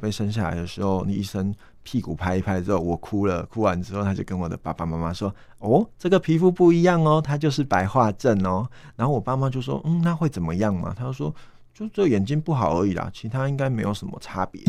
被生下来的时候，你医生屁股拍一拍之后，我哭了，哭完之后，他就跟我的爸爸妈妈说：“哦，这个皮肤不一样哦，它就是白化症哦。”然后我爸妈就说：“嗯，那会怎么样嘛？”他就说：“就这眼睛不好而已啦，其他应该没有什么差别。”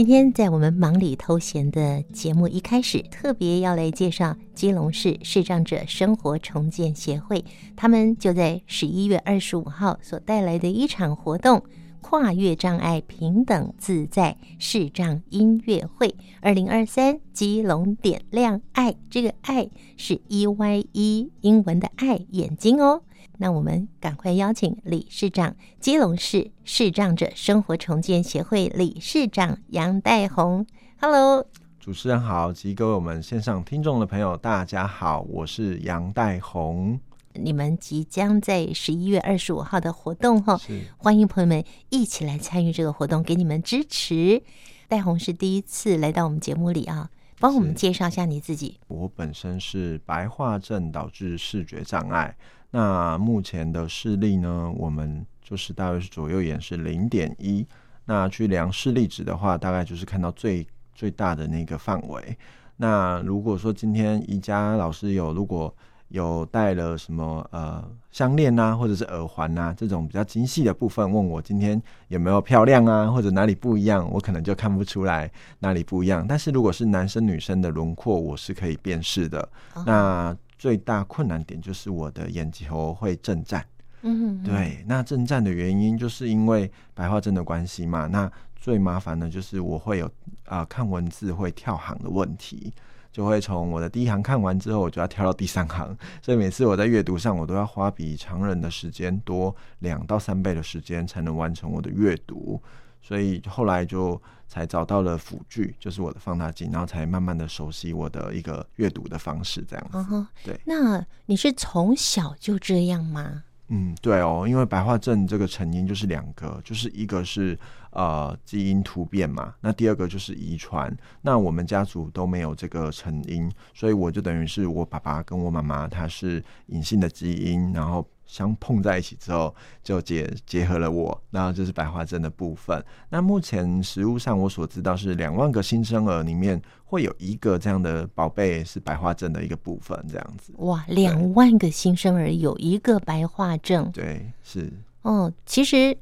今天在我们忙里偷闲的节目一开始，特别要来介绍基隆市视障者生活重建协会，他们就在十一月二十五号所带来的一场活动——跨越障碍，平等自在视障音乐会二零二三基隆点亮爱，这个爱是 E Y E 英文的爱眼睛哦。那我们赶快邀请理事长，基隆市视障者生活重建协会理事长杨代红。Hello，主持人好，及各位我们线上听众的朋友，大家好，我是杨代红。你们即将在十一月二十五号的活动哈，欢迎朋友们一起来参与这个活动，给你们支持。戴红是第一次来到我们节目里啊，帮我们介绍一下你自己。我本身是白化症导致视觉障碍。那目前的视力呢？我们就是大约是左右眼是零点一。那去量视力值的话，大概就是看到最最大的那个范围。那如果说今天宜家老师有如果有带了什么呃项链啊，或者是耳环啊这种比较精细的部分，问我今天有没有漂亮啊，或者哪里不一样，我可能就看不出来哪里不一样。但是如果是男生女生的轮廓，我是可以辨识的。哦、那最大困难点就是我的眼球会震颤，嗯，对。那震颤的原因就是因为白化症的关系嘛。那最麻烦的就是我会有啊、呃、看文字会跳行的问题，就会从我的第一行看完之后，我就要跳到第三行，所以每次我在阅读上，我都要花比常人的时间多两到三倍的时间才能完成我的阅读。所以后来就才找到了辅具，就是我的放大镜，然后才慢慢的熟悉我的一个阅读的方式，这样子。Uh huh. 对，那你是从小就这样吗？嗯，对哦，因为白化症这个成因就是两个，就是一个是呃基因突变嘛，那第二个就是遗传。那我们家族都没有这个成因，所以我就等于是我爸爸跟我妈妈他是隐性的基因，然后。相碰在一起之后，就结结合了我，然后就是白化症的部分。那目前实物上我所知道是两万个新生儿里面会有一个这样的宝贝是白化症的一个部分，这样子。哇，两万个新生儿有一个白化症，对，是。哦，其实。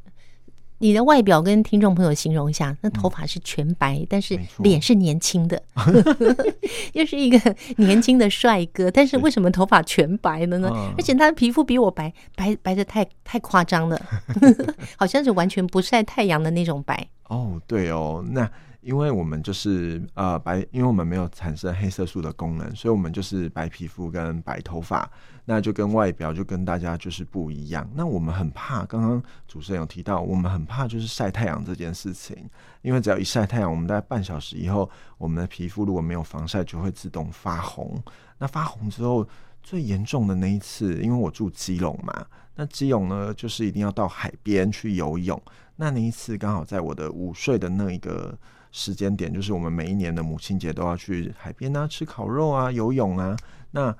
你的外表跟听众朋友形容一下，那头发是全白，嗯、但是脸是年轻的，错 又是一个年轻的帅哥，但是为什么头发全白了呢？嗯、而且他的皮肤比我白，白白的太太夸张了，好像是完全不晒太阳的那种白。哦，对哦，那。因为我们就是呃白，因为我们没有产生黑色素的功能，所以我们就是白皮肤跟白头发，那就跟外表就跟大家就是不一样。那我们很怕，刚刚主持人有提到，我们很怕就是晒太阳这件事情，因为只要一晒太阳，我们大概半小时以后，我们的皮肤如果没有防晒，就会自动发红。那发红之后，最严重的那一次，因为我住基隆嘛，那基隆呢就是一定要到海边去游泳，那那一次刚好在我的午睡的那一个。时间点就是我们每一年的母亲节都要去海边啊，吃烤肉啊，游泳啊。那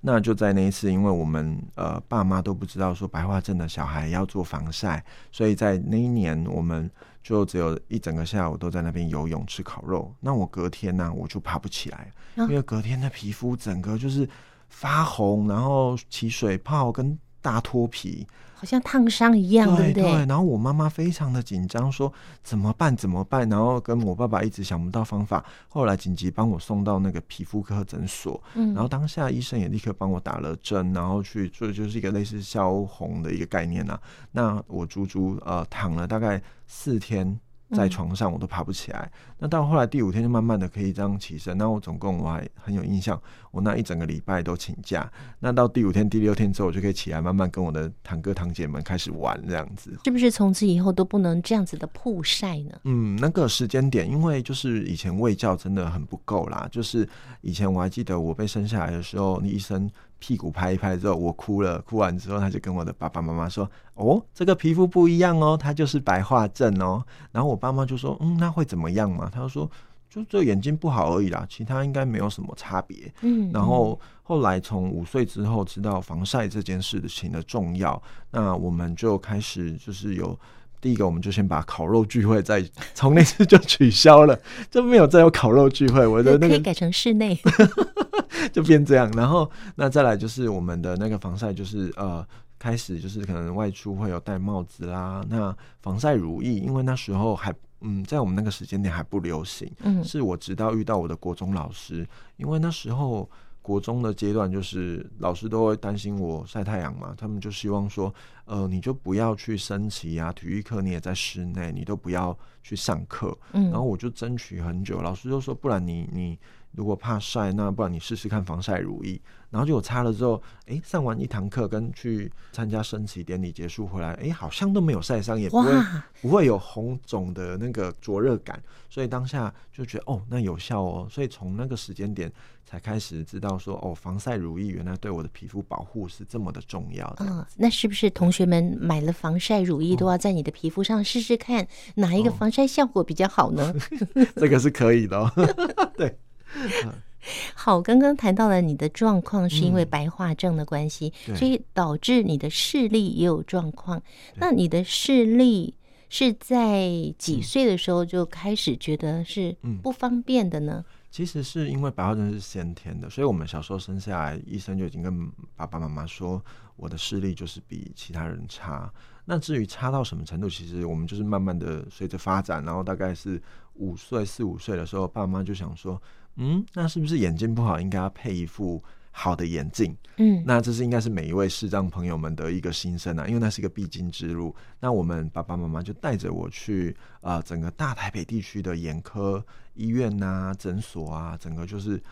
那就在那一次，因为我们呃爸妈都不知道说白化症的小孩要做防晒，所以在那一年我们就只有一整个下午都在那边游泳吃烤肉。那我隔天呢，我就爬不起来，因为隔天的皮肤整个就是发红，然后起水泡跟大脱皮。好像烫伤一样，对不对？对，然后我妈妈非常的紧张，说怎么办？怎么办？然后跟我爸爸一直想不到方法，后来紧急帮我送到那个皮肤科诊所。嗯，然后当下医生也立刻帮我打了针，然后去做就是一个类似消红的一个概念呐、啊。那我足足呃躺了大概四天。在床上我都爬不起来，嗯、那到后来第五天就慢慢的可以这样起身。那我总共我还很有印象，我那一整个礼拜都请假。那到第五天、第六天之后，我就可以起来，慢慢跟我的堂哥堂姐们开始玩这样子。是不是从此以后都不能这样子的曝晒呢？嗯，那个时间点，因为就是以前卫教真的很不够啦。就是以前我还记得我被生下来的时候，医生屁股拍一拍之后，我哭了。哭完之后，他就跟我的爸爸妈妈说：“哦，这个皮肤不一样哦，它就是白化症哦。”然后我爸妈就说：“嗯，那会怎么样嘛？”他就说：“就这眼睛不好而已啦，其他应该没有什么差别。”嗯。然后后来从五岁之后知道防晒这件事情的重要，那我们就开始就是有第一个，我们就先把烤肉聚会再从那次就取消了，就没有再有烤肉聚会。我的那个可以改成室内。就变这样，然后那再来就是我们的那个防晒，就是呃开始就是可能外出会有戴帽子啦。那防晒乳液，因为那时候还嗯在我们那个时间点还不流行，嗯，是我直到遇到我的国中老师，因为那时候国中的阶段就是老师都会担心我晒太阳嘛，他们就希望说呃你就不要去升旗啊，体育课你也在室内，你都不要去上课，嗯，然后我就争取很久，老师就说不然你你。如果怕晒，那不然你试试看防晒乳液。然后就我擦了之后，哎，上完一堂课跟去参加升旗典礼结束回来，哎，好像都没有晒伤，也不会不会有红肿的那个灼热感。所以当下就觉得哦，那有效哦。所以从那个时间点才开始知道说，哦，防晒乳液原来对我的皮肤保护是这么的重要的。嗯，那是不是同学们买了防晒乳液都要在你的皮肤上试试看，哪一个防晒效果比较好呢？哦、这个是可以的、哦，对。好，刚刚谈到了你的状况是因为白化症的关系，嗯、所以导致你的视力也有状况。那你的视力是在几岁的时候就开始觉得是不方便的呢？嗯、其实是因为白化症是先天的，所以我们小时候生下来，医生就已经跟爸爸妈妈说，我的视力就是比其他人差。那至于差到什么程度，其实我们就是慢慢的随着发展，然后大概是五岁四五岁的时候，爸妈就想说。嗯，那是不是眼睛不好，应该要配一副好的眼镜？嗯，那这是应该是每一位视障朋友们的一个心声啊，因为那是一个必经之路。那我们爸爸妈妈就带着我去啊、呃，整个大台北地区的眼科医院呐、啊、诊所啊，整个就是。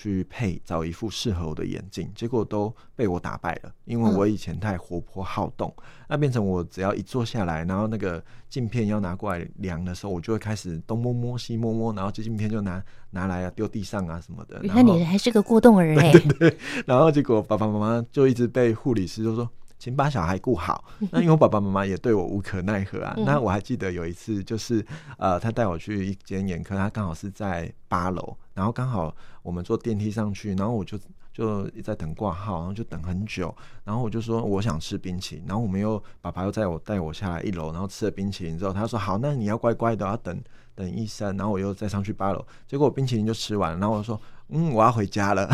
去配找一副适合我的眼镜，结果都被我打败了。因为我以前太活泼好动，嗯、那变成我只要一坐下来，然后那个镜片要拿过来量的时候，我就会开始东摸摸西摸摸，然后这镜片就拿拿来啊丢地上啊什么的。原来你还是个过动儿哎。对对对。然后结果爸爸妈妈就一直被护理师就说，请把小孩顾好。那因为我爸爸妈妈也对我无可奈何啊。嗯、那我还记得有一次，就是呃，他带我去一间眼科，他刚好是在八楼。然后刚好我们坐电梯上去，然后我就就在等挂号，然后就等很久，然后我就说我想吃冰淇淋，然后我们又爸爸又带我带我下来一楼，然后吃了冰淇淋之后，他说好，那你要乖乖的要等等医生，然后我又再上去八楼，结果我冰淇淋就吃完了，然后我说嗯，我要回家了，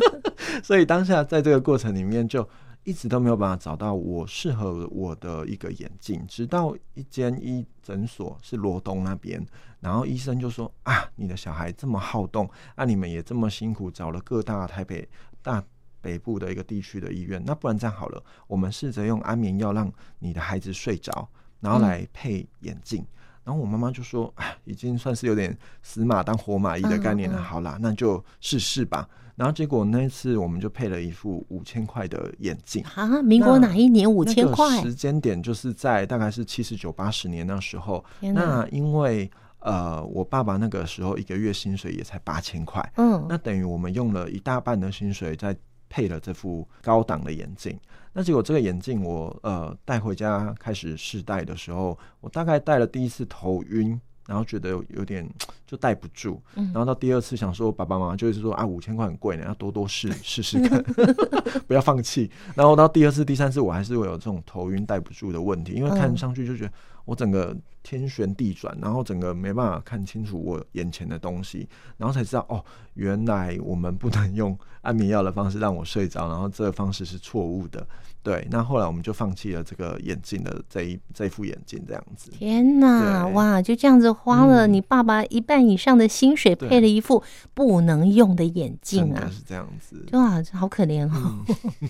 所以当下在这个过程里面就。一直都没有办法找到我适合我的一个眼镜，直到一间医诊所是罗东那边，然后医生就说啊，你的小孩这么好动，啊，你们也这么辛苦找了各大台北大北部的一个地区的医院，那不然这样好了，我们试着用安眠药让你的孩子睡着，然后来配眼镜。然后我妈妈就说，哎，已经算是有点死马当活马医的概念了，嗯嗯好啦，那就试试吧。然后结果那一次我们就配了一副五千块的眼镜啊！民国哪一年五千块？时间点就是在大概是七十九八十年那时候。哪那因为呃，我爸爸那个时候一个月薪水也才八千块，嗯，那等于我们用了一大半的薪水在配了这副高档的眼镜。那结果这个眼镜我呃带回家开始试戴的时候，我大概戴了第一次头晕。然后觉得有有点就戴不住，然后到第二次想说爸爸妈妈就是说啊五千块很贵呢，要多多试 试试看，不要放弃。然后到第二次、第三次我还是会有这种头晕戴不住的问题，因为看上去就觉得我整个天旋地转，然后整个没办法看清楚我眼前的东西，然后才知道哦，原来我们不能用安眠药的方式让我睡着，然后这个方式是错误的。对，那后来我们就放弃了这个眼镜的这一这一副眼镜，这样子。天哪，哇，就这样子花了你爸爸一半以上的薪水，配了一副不能用的眼镜啊！是这样子，哇，好可怜哦。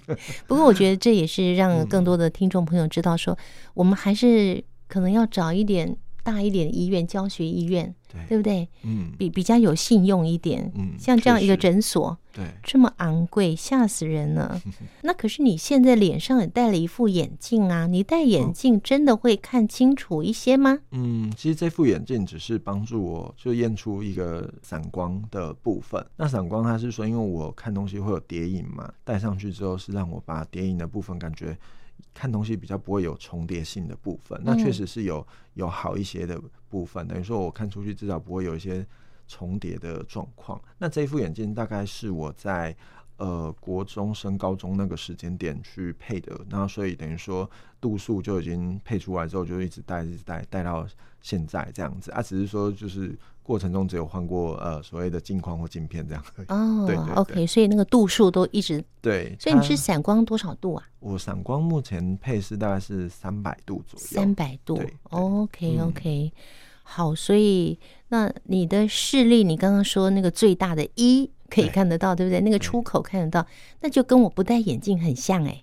嗯、不过我觉得这也是让 更多的听众朋友知道说，说、嗯、我们还是可能要找一点大一点的医院，教学医院，对，对不对？嗯，比比较有信用一点。嗯，像这样一个诊所，对，这么昂贵，吓死人了。那可是你现在脸上也戴了一副眼镜啊，你戴眼镜真的会看清楚一些吗？嗯，其实这副眼镜只是帮助我就验出一个散光的部分。那散光它是说，因为我看东西会有叠影嘛，戴上去之后是让我把叠影的部分感觉。看东西比较不会有重叠性的部分，那确实是有有好一些的部分。等于说我看出去至少不会有一些重叠的状况。那这一副眼镜大概是我在呃国中升高中那个时间点去配的，那所以等于说度数就已经配出来之后就一直戴一直戴戴到现在这样子啊，只是说就是。过程中只有换过呃所谓的镜框或镜片这样哦，对，，OK，所以那个度数都一直对。所以你是散光多少度啊？我散光目前配是大概是三百度左右。三百度对，OK OK，嗯，好，所以那你的视力，你刚刚说那个最大的一。可以看得到，对，对不对？那个出口看得到，那就跟我不戴眼镜很像哎。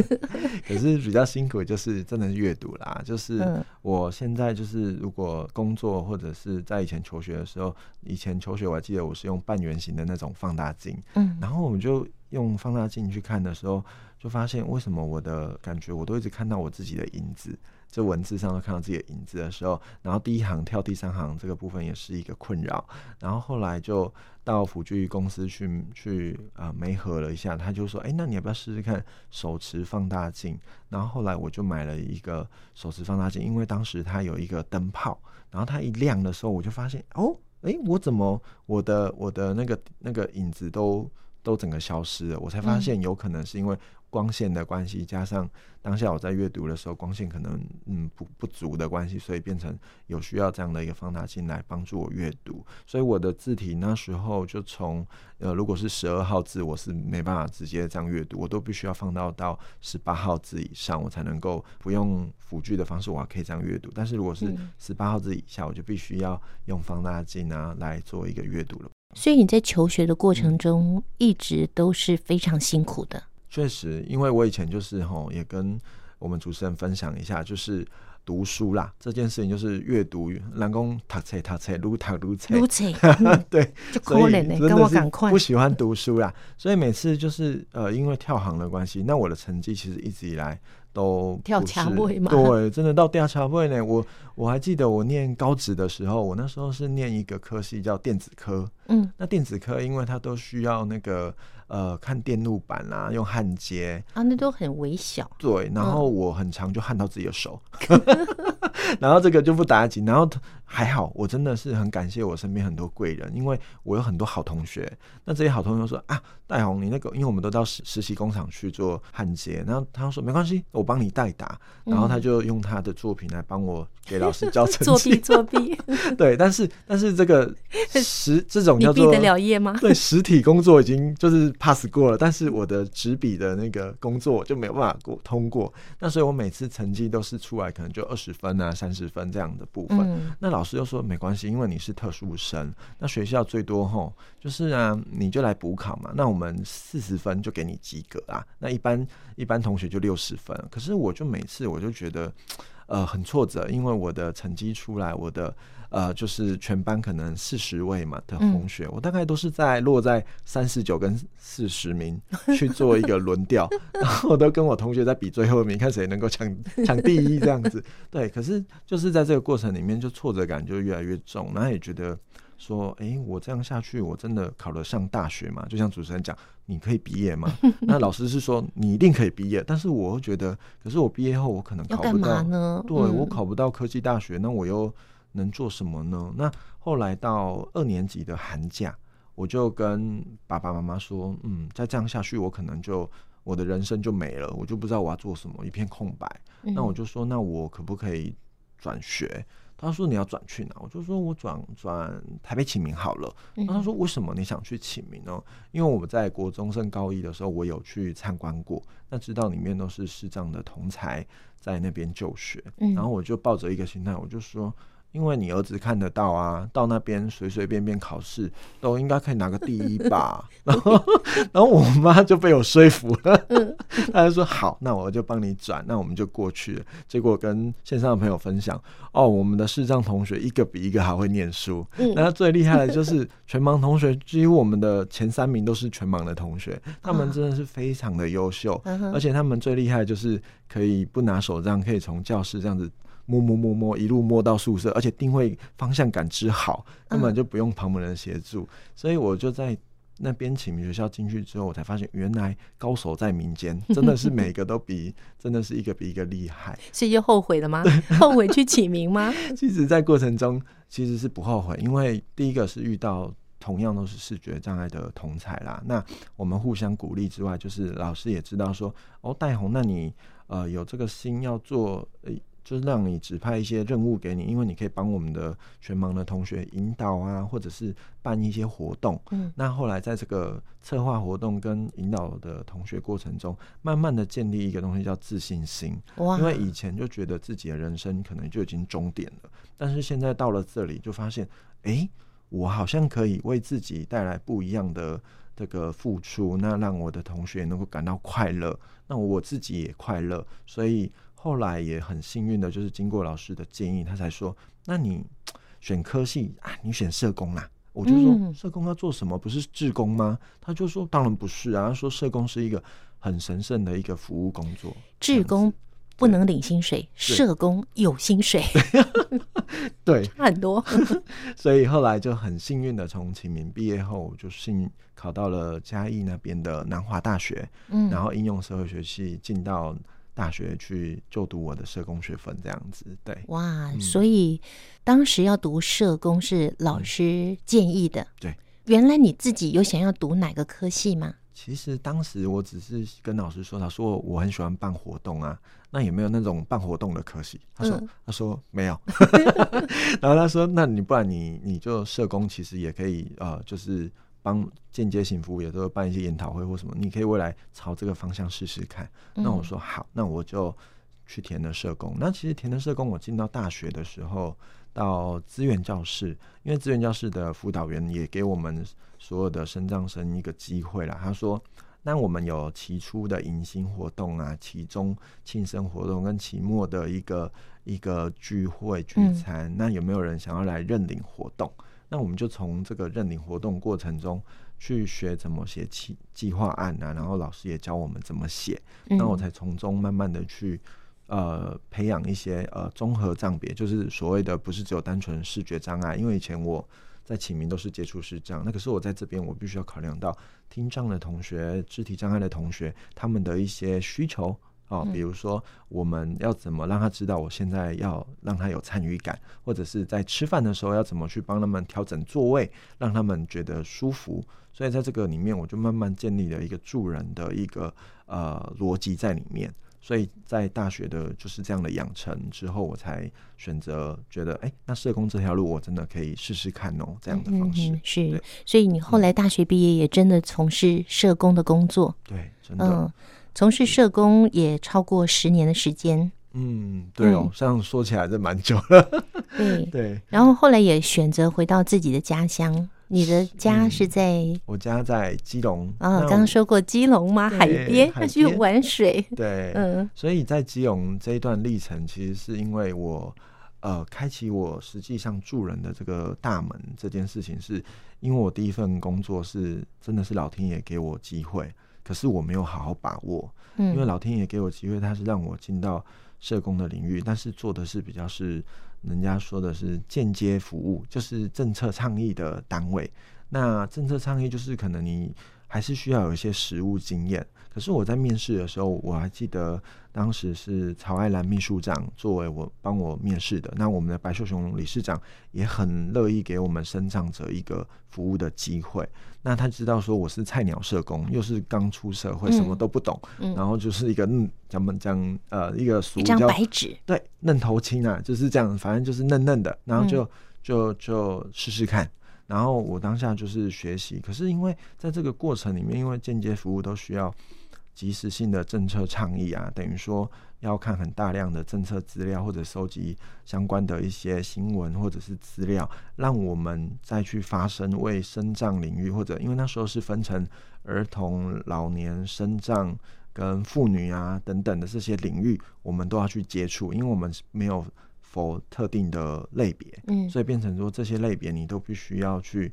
可是比较辛苦，就是真的是阅读啦。就是我现在就是如果工作或者是在以前求学的时候，以前求学我还记得我是用半圆形的那种放大镜，嗯，然后我们就用放大镜去看的时候，就发现为什么我的感觉我都一直看到我自己的影子。这文字上都看到自己的影子的时候，然后第一行跳第三行这个部分也是一个困扰。然后后来就到辅具公司去去啊，媒合了一下，他就说：“哎，那你要不要试试看手持放大镜？”然后后来我就买了一个手持放大镜，因为当时它有一个灯泡，然后它一亮的时候，我就发现哦，哎，我怎么我的我的那个那个影子都都整个消失了？我才发现有可能是因为。光线的关系，加上当下我在阅读的时候，光线可能嗯不不足的关系，所以变成有需要这样的一个放大镜来帮助我阅读。所以我的字体那时候就从呃，如果是十二号字，我是没办法直接这样阅读，我都必须要放到到十八号字以上，我才能够不用辅具的方式，我还可以这样阅读。但是如果是十八号字以下，我就必须要用放大镜啊来做一个阅读了。所以你在求学的过程中，一直都是非常辛苦的。确实，因为我以前就是吼，也跟我们主持人分享一下，就是读书啦这件事情，就是阅读，南宫读册读册，撸读撸册，撸册，对，就可怜呢，跟我赶快。不喜欢读书啦，所以每次就是呃，因为跳行的关系，那我的成绩其实一直以来都跳墙位嘛，对，真的到跳卡位呢。我我还记得我念高职的时候，我那时候是念一个科系叫电子科，嗯，那电子科因为它都需要那个。呃，看电路板啊，用焊接啊，那都很微小。对，然后我很常就焊到自己的手，嗯、然后这个就不打紧。然后还好，我真的是很感谢我身边很多贵人，因为我有很多好同学。那这些好同学说啊，戴红你那个，因为我们都到实实习工厂去做焊接，然后他说没关系，我帮你代打。然后他就用他的作品来帮我给老师交成绩。作 弊作弊。对，但是但是这个实 这种叫做你毕得了业吗？对，实体工作已经就是。pass 过了，但是我的纸笔的那个工作就没有办法过通过。那所以我每次成绩都是出来可能就二十分啊、三十分这样的部分。嗯、那老老师又说没关系，因为你是特殊生。那学校最多吼就是啊，你就来补考嘛。那我们四十分就给你及格啊。那一般一般同学就六十分。可是我就每次我就觉得呃很挫折，因为我的成绩出来，我的。呃，就是全班可能四十位嘛的同学，嗯、我大概都是在落在三十九跟四十名去做一个轮调，然后我都跟我同学在比最后一名，看谁能够抢抢第一这样子。对，可是就是在这个过程里面，就挫折感就越来越重，然后也觉得说，哎、欸，我这样下去，我真的考得上大学吗？就像主持人讲，你可以毕业吗？那老师是说你一定可以毕业，但是我又觉得，可是我毕业后我可能考不到呢？对，我考不到科技大学，那我又。能做什么呢？那后来到二年级的寒假，我就跟爸爸妈妈说：“嗯，再这样下去，我可能就我的人生就没了，我就不知道我要做什么，一片空白。嗯”那我就说：“那我可不可以转学？”他说：“你要转去哪？”我就说：“我转转台北启明好了。嗯”他说：“为什么你想去启明呢？”因为我们在国中升高一的时候，我有去参观过，那知道里面都是视障的同才在那边就学，然后我就抱着一个心态，我就说。因为你儿子看得到啊，到那边随随便便考试都应该可以拿个第一吧。然后，然后我妈就被我说服了，嗯，她就说好，那我就帮你转，那我们就过去了。结果跟线上的朋友分享，哦，我们的视障同学一个比一个还会念书。嗯，那最厉害的就是全盲同学，几乎我们的前三名都是全盲的同学，他们真的是非常的优秀，而且他们最厉害就是可以不拿手杖，可以从教室这样子。摸摸摸摸，一路摸到宿舍，而且定位方向感知好，根本就不用旁门人协助。嗯、所以我就在那边启明学校进去之后，我才发现原来高手在民间，真的是每个都比，真的是一个比一个厉害。所以就后悔了吗？后悔去启明吗？其实，在过程中其实是不后悔，因为第一个是遇到同样都是视觉障碍的同才啦。那我们互相鼓励之外，就是老师也知道说，哦，戴红，那你呃有这个心要做。呃就是让你指派一些任务给你，因为你可以帮我们的全盲的同学引导啊，或者是办一些活动。嗯，那后来在这个策划活动跟引导的同学过程中，慢慢的建立一个东西叫自信心。哇！因为以前就觉得自己的人生可能就已经终点了，但是现在到了这里就发现，哎、欸，我好像可以为自己带来不一样的这个付出，那让我的同学能够感到快乐，那我自己也快乐，所以。后来也很幸运的，就是经过老师的建议，他才说：“那你 选科系啊，你选社工啦。”我就说：“社工要做什么？不是志工吗？”他就说：“当然不是啊。”他说：“社工是一个很神圣的一个服务工作，志工不能领薪水，社工有薪水，对，差很多。所以后来就很幸运的从启明毕业后，就幸考到了嘉义那边的南华大学，嗯，然后应用社会学系进到。大学去就读我的社工学分，这样子，对。哇，嗯、所以当时要读社工是老师建议的。对，原来你自己有想要读哪个科系吗？其实当时我只是跟老师说，他说我很喜欢办活动啊，那有没有那种办活动的科系？他说，嗯、他说没有。然后他说，那你不然你你就社工，其实也可以呃，就是。帮间接性服务也都会办一些研讨会或什么，你可以未来朝这个方向试试看。那我说好，那我就去填了社工。那其实填了社工，我进到大学的时候，到资源教室，因为资源教室的辅导员也给我们所有的身障生一个机会了。他说，那我们有期初的迎新活动啊，期中庆生活动跟期末的一个一个聚会聚餐，那有没有人想要来认领活动？那我们就从这个认领活动过程中去学怎么写计计划案啊，然后老师也教我们怎么写，那我才从中慢慢的去呃培养一些呃综合障别，就是所谓的不是只有单纯视觉障碍，因为以前我在启明都是接触视障，那可是我在这边我必须要考量到听障的同学、肢体障碍的同学他们的一些需求。哦，比如说我们要怎么让他知道我现在要让他有参与感，或者是在吃饭的时候要怎么去帮他们调整座位，让他们觉得舒服。所以在这个里面，我就慢慢建立了一个助人的一个呃逻辑在里面。所以在大学的就是这样的养成之后，我才选择觉得，哎、欸，那社工这条路我真的可以试试看哦，这样的方式。嗯、是，所以你后来大学毕业也真的从事社工的工作。对，真的。嗯从事社工也超过十年的时间。嗯，对哦，这样说起来这蛮久了。对 对。然后后来也选择回到自己的家乡。你的家是在？我家在基隆。啊，刚刚说过基隆吗？海边，要去玩水。对，嗯。所以在基隆这一段历程，其实是因为我呃，开启我实际上助人的这个大门这件事情，是因为我第一份工作是真的是老天爷给我机会。可是我没有好好把握，因为老天爷给我机会，他是让我进到社工的领域，但是做的是比较是人家说的是间接服务，就是政策倡议的单位。那政策倡议就是可能你还是需要有一些实务经验。可是我在面试的时候，我还记得当时是曹爱兰秘书长作为我帮我面试的。那我们的白秀雄理事长也很乐意给我们身障者一个服务的机会。那他知道说我是菜鸟社工，又是刚出社会，什么都不懂，嗯嗯、然后就是一个嗯，咱们讲呃一个俗叫白纸，对，嫩头青啊，就是这样，反正就是嫩嫩的，然后就、嗯、就就试试看。然后我当下就是学习，可是因为在这个过程里面，因为间接服务都需要。及时性的政策倡议啊，等于说要看很大量的政策资料，或者收集相关的一些新闻或者是资料，让我们再去发声，为生障领域，或者因为那时候是分成儿童、老年、生障跟妇女啊等等的这些领域，我们都要去接触，因为我们没有 for 特定的类别，嗯，所以变成说这些类别你都必须要去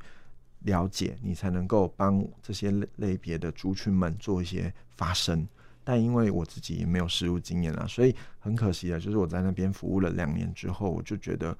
了解，你才能够帮这些类类别的族群们做一些发声。但因为我自己也没有实务经验啊，所以很可惜的，就是我在那边服务了两年之后，我就觉得。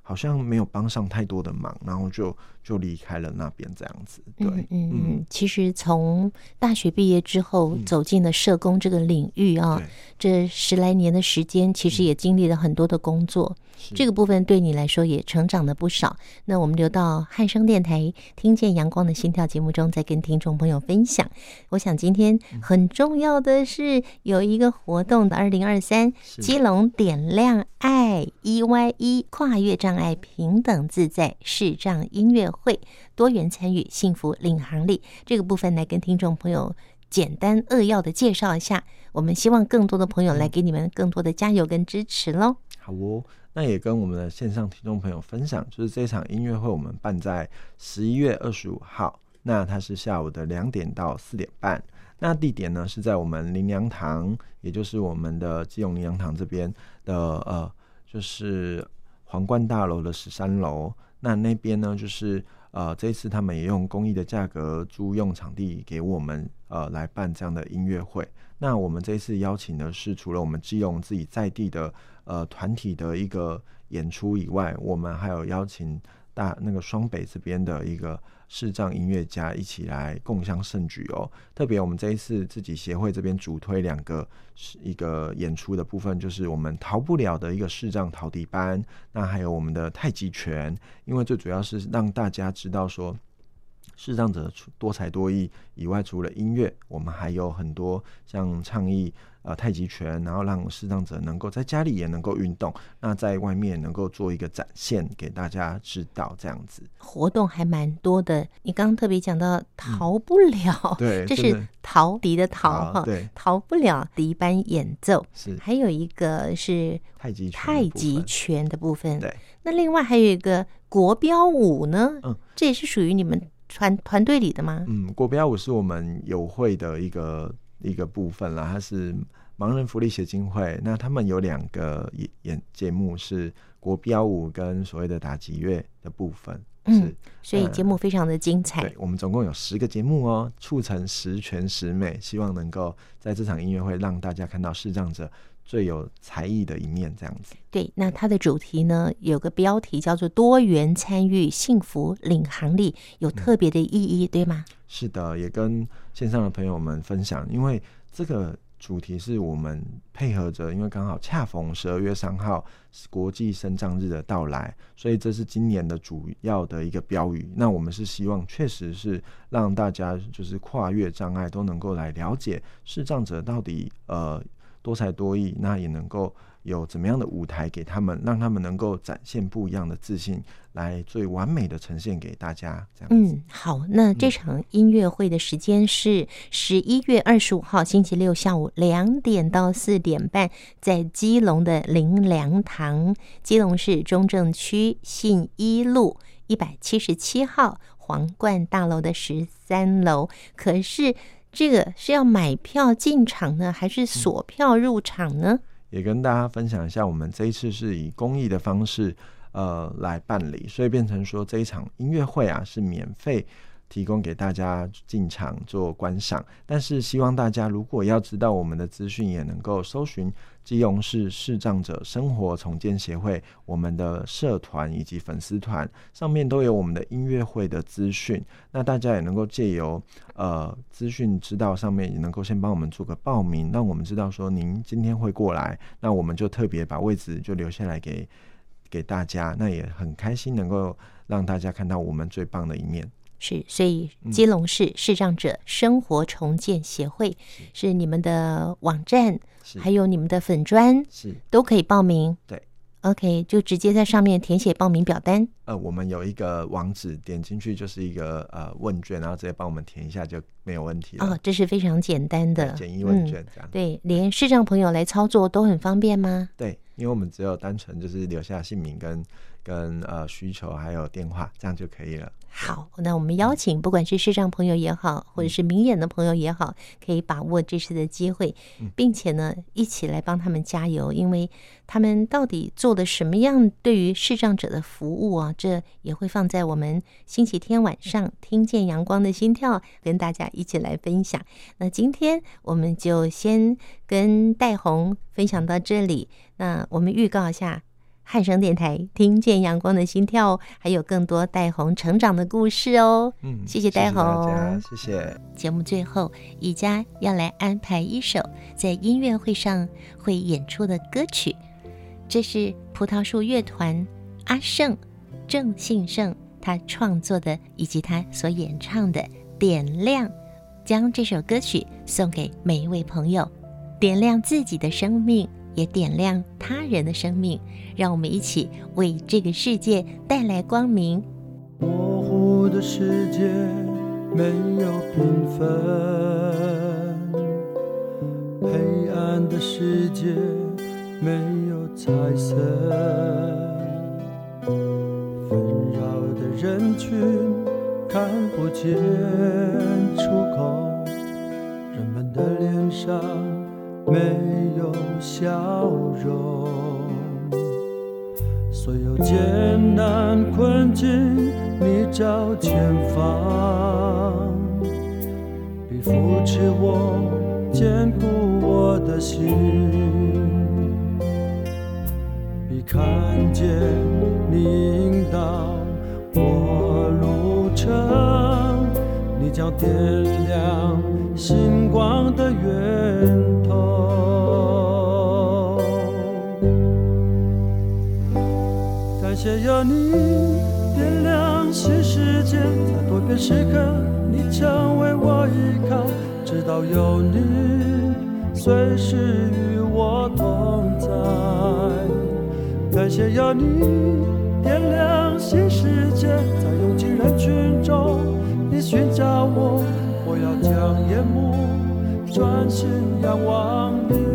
好像没有帮上太多的忙，然后就就离开了那边这样子。对，嗯嗯，嗯其实从大学毕业之后走进了社工这个领域啊，嗯、这十来年的时间，其实也经历了很多的工作。嗯、这个部分对你来说也成长了不少。那我们留到汉声电台听见阳光的心跳节目中，再跟听众朋友分享。我想今天很重要的是有一个活动的二零二三基隆点亮爱 EYE 跨越障碍平等自在视障音乐会，多元参与，幸福领航力。这个部分来跟听众朋友简单扼要的介绍一下。我们希望更多的朋友来给你们更多的加油跟支持喽。好哦，那也跟我们的线上听众朋友分享，就是这场音乐会我们办在十一月二十五号，那它是下午的两点到四点半。那地点呢是在我们灵粮堂，也就是我们的基隆灵粮堂这边的呃，就是。皇冠大楼的十三楼，那那边呢，就是呃，这一次他们也用公益的价格租用场地给我们呃来办这样的音乐会。那我们这一次邀请的是除了我们基隆自己在地的呃团体的一个演出以外，我们还有邀请大那个双北这边的一个。视障音乐家一起来共襄盛举哦！特别我们这一次自己协会这边主推两个是一个演出的部分，就是我们逃不了的一个视障陶笛班，那还有我们的太极拳，因为最主要是让大家知道说，视障者多才多艺以外，除了音乐，我们还有很多像倡议。呃，太极拳，然后让视障者能够在家里也能够运动，那在外面能够做一个展现给大家知道，这样子活动还蛮多的。你刚刚特别讲到逃不了，嗯、对，这是陶笛的陶哈，对，逃不了笛班演奏是，还有一个是太极太极拳的部分，对。那另外还有一个国标舞呢，嗯，这也是属于你们团团队里的吗？嗯，国标舞是我们友会的一个一个部分啦，它是。盲人福利协进会，那他们有两个演演节目是国标舞跟所谓的打击乐的部分，嗯，是，所以节目非常的精彩。对，我们总共有十个节目哦，促成十全十美，希望能够在这场音乐会让大家看到视障者最有才艺的一面，这样子。对，那它的主题呢，有个标题叫做“多元参与，幸福领航力”，有特别的意义，嗯，对吗？是的，也跟线上的朋友们分享，因为这个。主题是我们配合着，因为刚好恰逢十二月三号是国际生障日的到来，所以这是今年的主要的一个标语。那我们是希望，确实是让大家就是跨越障碍都能够来了解视障者到底呃多才多艺，那也能够。有怎么样的舞台给他们，让他们能够展现不一样的自信，来最完美的呈现给大家。这样嗯，好，那这场音乐会的时间是十一月二十五号星期六下午两点到四点半，在基隆的林良堂，基隆市中正区信一路一百七十七号皇冠大楼的十三楼。可是这个是要买票进场呢，还是锁票入场呢？也跟大家分享一下，我们这一次是以公益的方式，呃，来办理，所以变成说这一场音乐会啊是免费提供给大家进场做观赏。但是希望大家如果要知道我们的资讯，也能够搜寻。基隆市视障者生活重建协会，我们的社团以及粉丝团上面都有我们的音乐会的资讯。那大家也能够借由呃资讯知道上面，也能够先帮我们做个报名，让我们知道说您今天会过来，那我们就特别把位置就留下来给给大家。那也很开心能够让大家看到我们最棒的一面。是，所以基隆市视障者生活重建协会是你们的网站，还有你们的粉砖，是都可以报名。对，OK，就直接在上面填写报名表单。呃，我们有一个网址，点进去就是一个呃问卷，然后直接帮我们填一下就没有问题了。哦，这是非常简单的简易问卷，这样、嗯、对，连视障朋友来操作都很方便吗？对，因为我们只有单纯就是留下姓名跟跟呃需求还有电话，这样就可以了。好，那我们邀请不管是视障朋友也好，或者是明眼的朋友也好，可以把握这次的机会，并且呢，一起来帮他们加油，因为他们到底做了什么样对于视障者的服务啊？这也会放在我们星期天晚上听见阳光的心跳，跟大家一起来分享。那今天我们就先跟戴红分享到这里。那我们预告一下。汉声电台听见阳光的心跳，还有更多戴红成长的故事哦。嗯，谢谢戴红，谢谢。节目最后，宜家要来安排一首在音乐会上会演出的歌曲，这是葡萄树乐团阿胜郑信胜他创作的，以及他所演唱的《点亮》，将这首歌曲送给每一位朋友，点亮自己的生命。也点亮他人的生命，让我们一起为这个世界带来光明。模糊的世界没有缤纷，黑暗的世界没有彩色，纷扰的人群看不见出口，人们的脸上。没有笑容，所有艰难困境，你照前方，比扶持我，坚固我的心，比看见你引导我路程，你将点亮星光的月。感谢有你点亮新世界，在多变时刻，你成为我依靠，直到有你随时与我同在。感谢有你点亮新世界，在拥挤人群中，你寻找我，我要将眼目专心仰望你。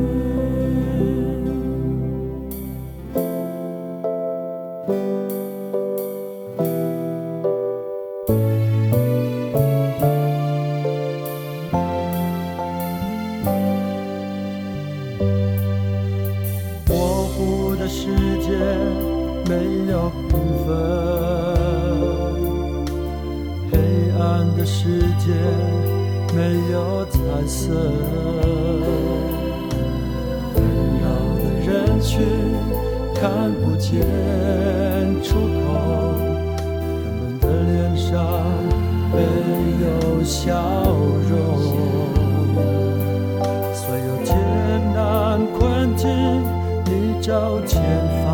到前方，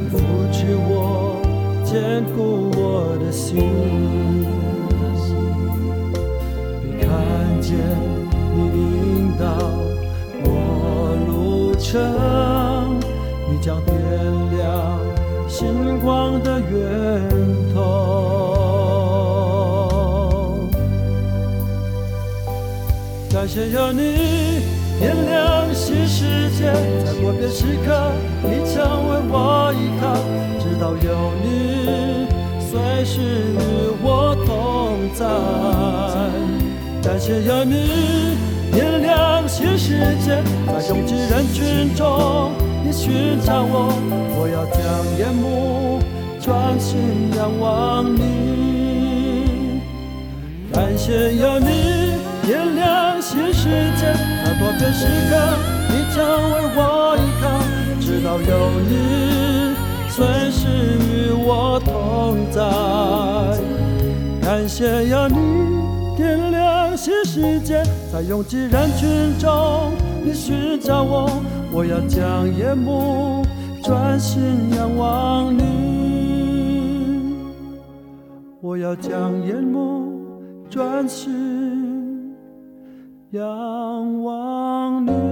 你扶持我，坚固我的心。别看见你引导我路程，你将点亮星光的源头。感谢有你。在关键时刻，你成为我依靠，直到有你，随时与我同在。感谢有你，点亮新世界，在拥挤人群中，你寻找我，我要将眼目专心仰望你。感谢有你，点亮新世界，在多片时刻。想为我依靠，直到有你，随时与我同在。感谢有你，点亮新世界，在拥挤人群中。你寻找我，我要将夜幕专心仰望你，我要将夜幕转心仰望你。